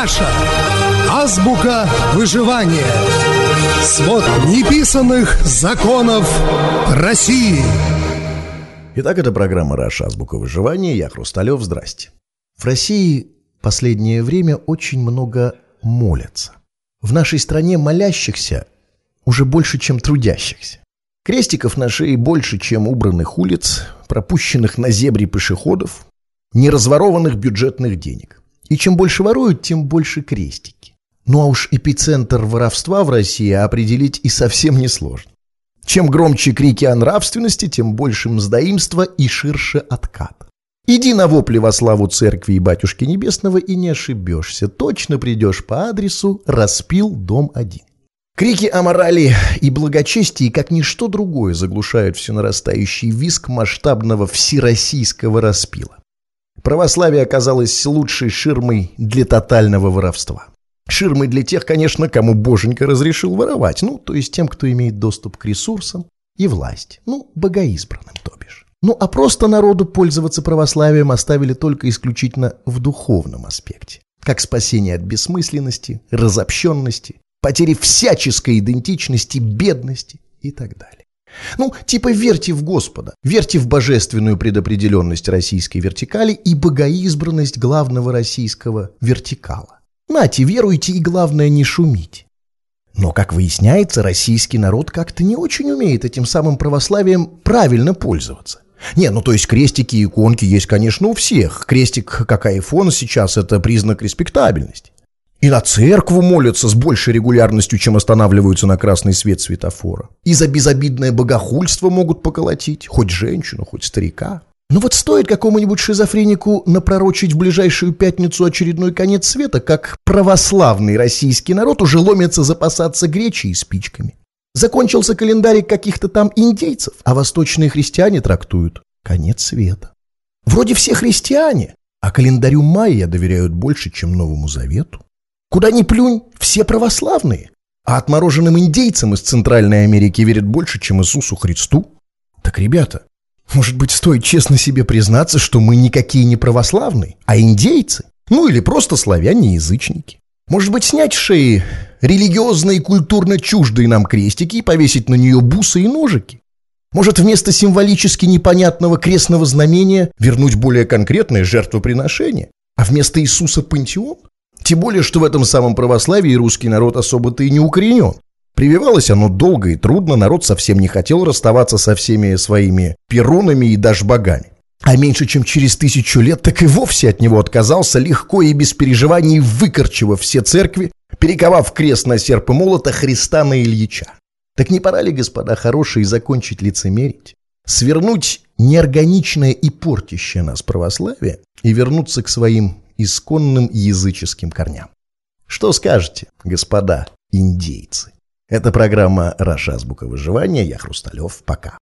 Раша. Азбука выживания. Свод неписанных законов России. Итак, это программа «Раша. Азбука выживания». Я Хрусталев. Здрасте. В России последнее время очень много молятся. В нашей стране молящихся уже больше, чем трудящихся. Крестиков на шее больше, чем убранных улиц, пропущенных на зебре пешеходов, неразворованных бюджетных денег. И чем больше воруют, тем больше крестики. Ну а уж эпицентр воровства в России определить и совсем несложно. Чем громче крики о нравственности, тем больше мздоимства и ширше откат. Иди на вопли во славу церкви и батюшки небесного и не ошибешься. Точно придешь по адресу «Распил дом один». Крики о морали и благочестии, как ничто другое, заглушают все нарастающий виск масштабного всероссийского распила. Православие оказалось лучшей ширмой для тотального воровства. Ширмой для тех, конечно, кому боженька разрешил воровать, ну, то есть тем, кто имеет доступ к ресурсам и власть, ну, богоизбранным, то бишь. Ну, а просто народу пользоваться православием оставили только исключительно в духовном аспекте, как спасение от бессмысленности, разобщенности, потери всяческой идентичности, бедности и так далее. Ну, типа верьте в Господа, верьте в божественную предопределенность российской вертикали и богоизбранность главного российского вертикала. Нате, веруйте и, главное, не шумите. Но, как выясняется, российский народ как-то не очень умеет этим самым православием правильно пользоваться. Не, ну то есть крестики и иконки есть, конечно, у всех. Крестик, как айфон сейчас, это признак респектабельности. И на церкву молятся с большей регулярностью, чем останавливаются на красный свет светофора. И за безобидное богохульство могут поколотить, хоть женщину, хоть старика. Но вот стоит какому-нибудь шизофренику напророчить в ближайшую пятницу очередной конец света, как православный российский народ уже ломится запасаться гречей и спичками. Закончился календарик каких-то там индейцев, а восточные христиане трактуют конец света. Вроде все христиане, а календарю майя доверяют больше, чем Новому Завету. Куда ни плюнь, все православные. А отмороженным индейцам из Центральной Америки верят больше, чем Иисусу Христу. Так, ребята, может быть, стоит честно себе признаться, что мы никакие не православные, а индейцы? Ну или просто славяне-язычники. Может быть, снять шеи религиозно и культурно чуждые нам крестики и повесить на нее бусы и ножики? Может, вместо символически непонятного крестного знамения вернуть более конкретное жертвоприношение? А вместо Иисуса пантеон? Тем более, что в этом самом православии русский народ особо-то и не укоренен. Прививалось оно долго и трудно, народ совсем не хотел расставаться со всеми своими перунами и даже богами. А меньше чем через тысячу лет так и вовсе от него отказался, легко и без переживаний выкорчевав все церкви, перековав крест на серп и молота Христа на Ильича. Так не пора ли, господа хорошие, закончить лицемерить? Свернуть неорганичное и портящее нас православие и вернуться к своим исконным языческим корням. Что скажете, господа индейцы? Это программа «Раша азбука выживания». Я Хрусталев. Пока.